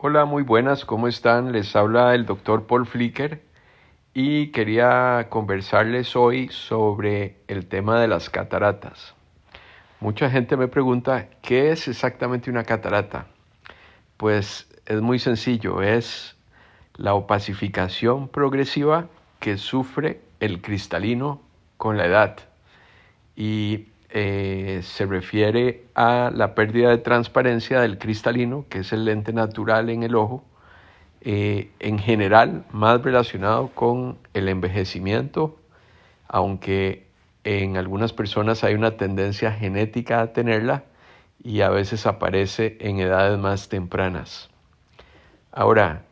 Hola, muy buenas, ¿cómo están? Les habla el doctor Paul Flicker y quería conversarles hoy sobre el tema de las cataratas. Mucha gente me pregunta, ¿qué es exactamente una catarata? Pues es muy sencillo, es la opacificación progresiva que sufre el cristalino con la edad y eh, se refiere a la pérdida de transparencia del cristalino, que es el lente natural en el ojo, eh, en general más relacionado con el envejecimiento, aunque en algunas personas hay una tendencia genética a tenerla y a veces aparece en edades más tempranas. Ahora,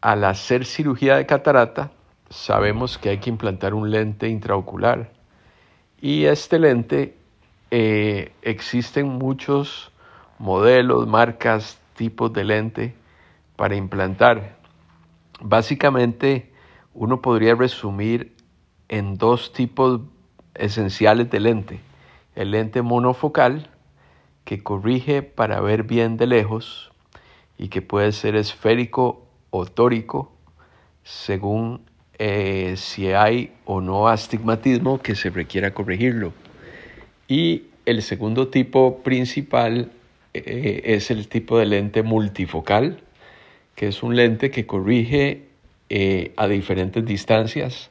al hacer cirugía de catarata, sabemos que hay que implantar un lente intraocular y este lente eh, existen muchos modelos, marcas, tipos de lente para implantar. Básicamente, uno podría resumir en dos tipos esenciales de lente. El lente monofocal, que corrige para ver bien de lejos y que puede ser esférico o tórico según eh, si hay o no astigmatismo que se requiera corregirlo. Y el segundo tipo principal eh, es el tipo de lente multifocal, que es un lente que corrige eh, a diferentes distancias,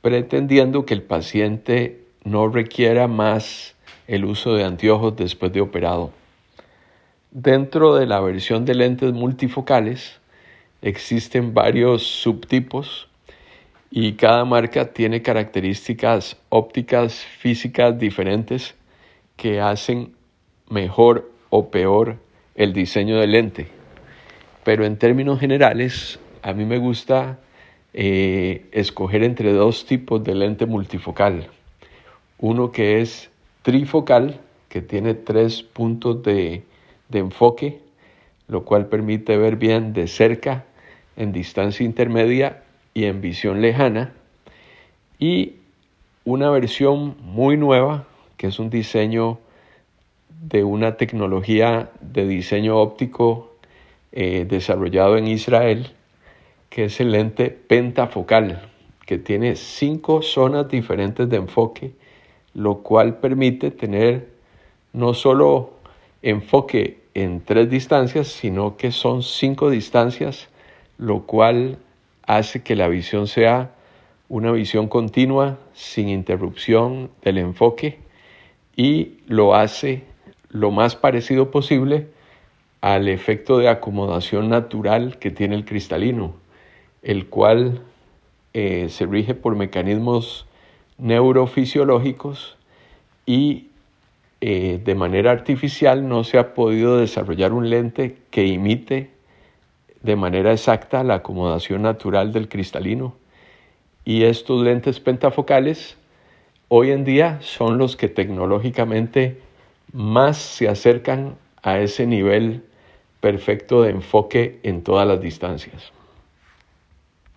pretendiendo que el paciente no requiera más el uso de anteojos después de operado. Dentro de la versión de lentes multifocales existen varios subtipos y cada marca tiene características ópticas físicas diferentes que hacen mejor o peor el diseño del lente. Pero en términos generales, a mí me gusta eh, escoger entre dos tipos de lente multifocal. Uno que es trifocal, que tiene tres puntos de, de enfoque, lo cual permite ver bien de cerca, en distancia intermedia y en visión lejana. Y una versión muy nueva, que es un diseño de una tecnología de diseño óptico eh, desarrollado en Israel, que es el lente pentafocal, que tiene cinco zonas diferentes de enfoque, lo cual permite tener no solo enfoque en tres distancias, sino que son cinco distancias, lo cual hace que la visión sea una visión continua, sin interrupción del enfoque, y lo hace lo más parecido posible al efecto de acomodación natural que tiene el cristalino, el cual eh, se rige por mecanismos neurofisiológicos y eh, de manera artificial no se ha podido desarrollar un lente que imite de manera exacta la acomodación natural del cristalino. Y estos lentes pentafocales hoy en día son los que tecnológicamente más se acercan a ese nivel perfecto de enfoque en todas las distancias.